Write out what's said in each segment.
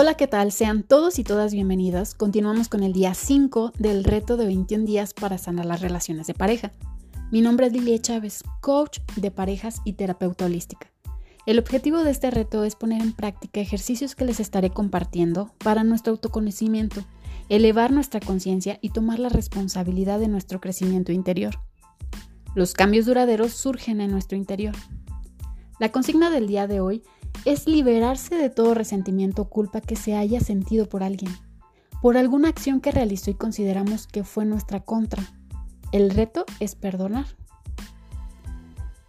Hola, ¿qué tal? Sean todos y todas bienvenidas. Continuamos con el día 5 del reto de 21 días para sanar las relaciones de pareja. Mi nombre es Lilia Chávez, coach de parejas y terapeuta holística. El objetivo de este reto es poner en práctica ejercicios que les estaré compartiendo para nuestro autoconocimiento, elevar nuestra conciencia y tomar la responsabilidad de nuestro crecimiento interior. Los cambios duraderos surgen en nuestro interior. La consigna del día de hoy liberarse de todo resentimiento o culpa que se haya sentido por alguien, por alguna acción que realizó y consideramos que fue nuestra contra. El reto es perdonar.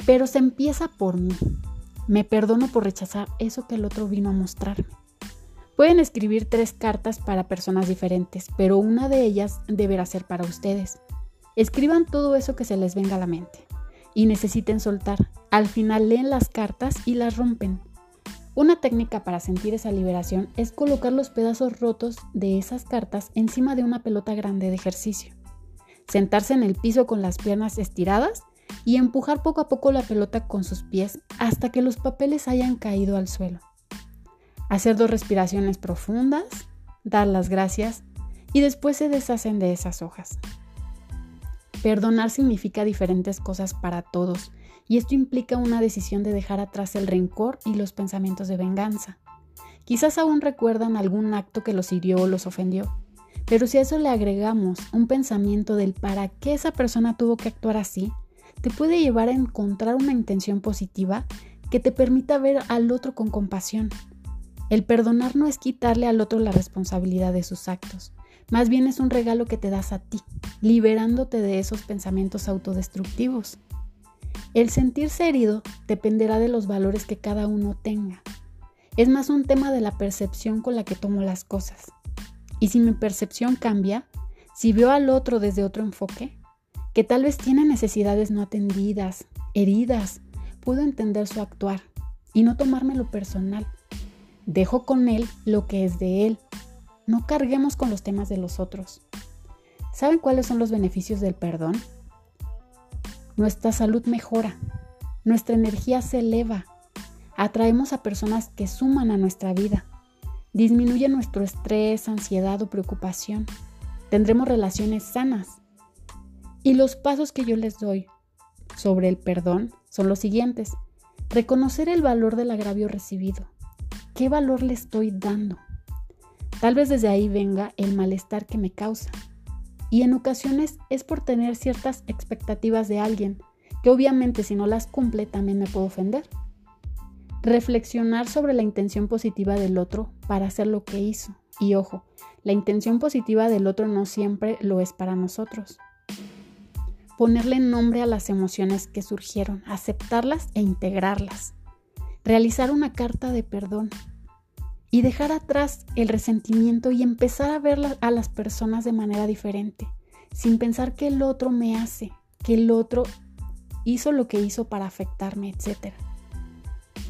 Pero se empieza por mí. Me perdono por rechazar eso que el otro vino a mostrarme. Pueden escribir tres cartas para personas diferentes, pero una de ellas deberá ser para ustedes. Escriban todo eso que se les venga a la mente y necesiten soltar. Al final leen las cartas y las rompen. Una técnica para sentir esa liberación es colocar los pedazos rotos de esas cartas encima de una pelota grande de ejercicio. Sentarse en el piso con las piernas estiradas y empujar poco a poco la pelota con sus pies hasta que los papeles hayan caído al suelo. Hacer dos respiraciones profundas, dar las gracias y después se deshacen de esas hojas. Perdonar significa diferentes cosas para todos y esto implica una decisión de dejar atrás el rencor y los pensamientos de venganza. Quizás aún recuerdan algún acto que los hirió o los ofendió, pero si a eso le agregamos un pensamiento del para qué esa persona tuvo que actuar así, te puede llevar a encontrar una intención positiva que te permita ver al otro con compasión. El perdonar no es quitarle al otro la responsabilidad de sus actos, más bien es un regalo que te das a ti, liberándote de esos pensamientos autodestructivos. El sentirse herido dependerá de los valores que cada uno tenga. Es más un tema de la percepción con la que tomo las cosas. Y si mi percepción cambia, si veo al otro desde otro enfoque, que tal vez tiene necesidades no atendidas, heridas, puedo entender su actuar y no tomármelo personal. Dejo con él lo que es de él. No carguemos con los temas de los otros. ¿Saben cuáles son los beneficios del perdón? Nuestra salud mejora, nuestra energía se eleva, atraemos a personas que suman a nuestra vida, disminuye nuestro estrés, ansiedad o preocupación, tendremos relaciones sanas. Y los pasos que yo les doy sobre el perdón son los siguientes. Reconocer el valor del agravio recibido. ¿Qué valor le estoy dando? Tal vez desde ahí venga el malestar que me causa y en ocasiones es por tener ciertas expectativas de alguien, que obviamente si no las cumple también me puedo ofender. Reflexionar sobre la intención positiva del otro para hacer lo que hizo. Y ojo, la intención positiva del otro no siempre lo es para nosotros. Ponerle nombre a las emociones que surgieron, aceptarlas e integrarlas. Realizar una carta de perdón, y dejar atrás el resentimiento y empezar a ver a las personas de manera diferente, sin pensar que el otro me hace, que el otro hizo lo que hizo para afectarme, etc.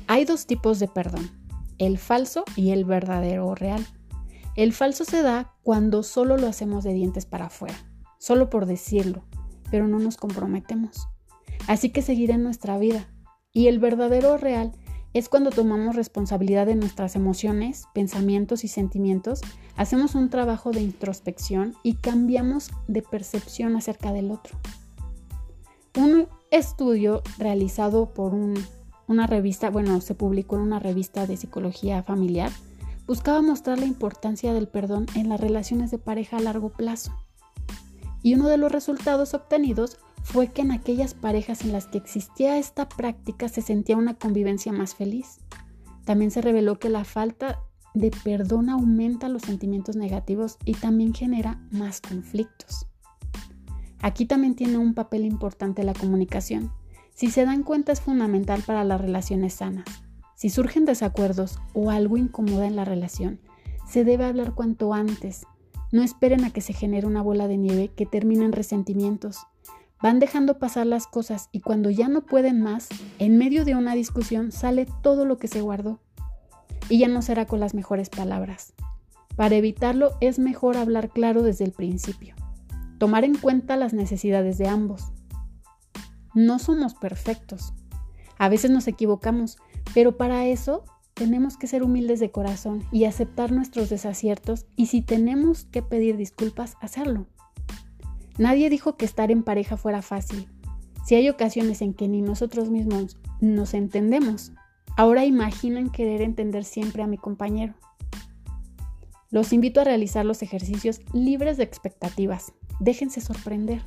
Hay dos tipos de perdón, el falso y el verdadero o real. El falso se da cuando solo lo hacemos de dientes para afuera, solo por decirlo, pero no nos comprometemos. Así que seguirá en nuestra vida. Y el verdadero o real es cuando tomamos responsabilidad de nuestras emociones, pensamientos y sentimientos, hacemos un trabajo de introspección y cambiamos de percepción acerca del otro. Un estudio realizado por una revista, bueno, se publicó en una revista de psicología familiar, buscaba mostrar la importancia del perdón en las relaciones de pareja a largo plazo. Y uno de los resultados obtenidos fue que en aquellas parejas en las que existía esta práctica se sentía una convivencia más feliz. También se reveló que la falta de perdón aumenta los sentimientos negativos y también genera más conflictos. Aquí también tiene un papel importante la comunicación. Si se dan cuenta es fundamental para las relaciones sanas. Si surgen desacuerdos o algo incomoda en la relación, se debe hablar cuanto antes. No esperen a que se genere una bola de nieve que termine en resentimientos. Van dejando pasar las cosas y cuando ya no pueden más, en medio de una discusión sale todo lo que se guardó. Y ya no será con las mejores palabras. Para evitarlo es mejor hablar claro desde el principio. Tomar en cuenta las necesidades de ambos. No somos perfectos. A veces nos equivocamos, pero para eso tenemos que ser humildes de corazón y aceptar nuestros desaciertos y si tenemos que pedir disculpas, hacerlo. Nadie dijo que estar en pareja fuera fácil. Si hay ocasiones en que ni nosotros mismos nos entendemos, ahora imaginen querer entender siempre a mi compañero. Los invito a realizar los ejercicios libres de expectativas. Déjense sorprender.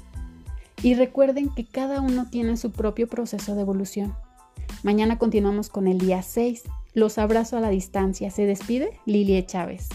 Y recuerden que cada uno tiene su propio proceso de evolución. Mañana continuamos con el día 6. Los abrazo a la distancia. Se despide Lilie Chávez.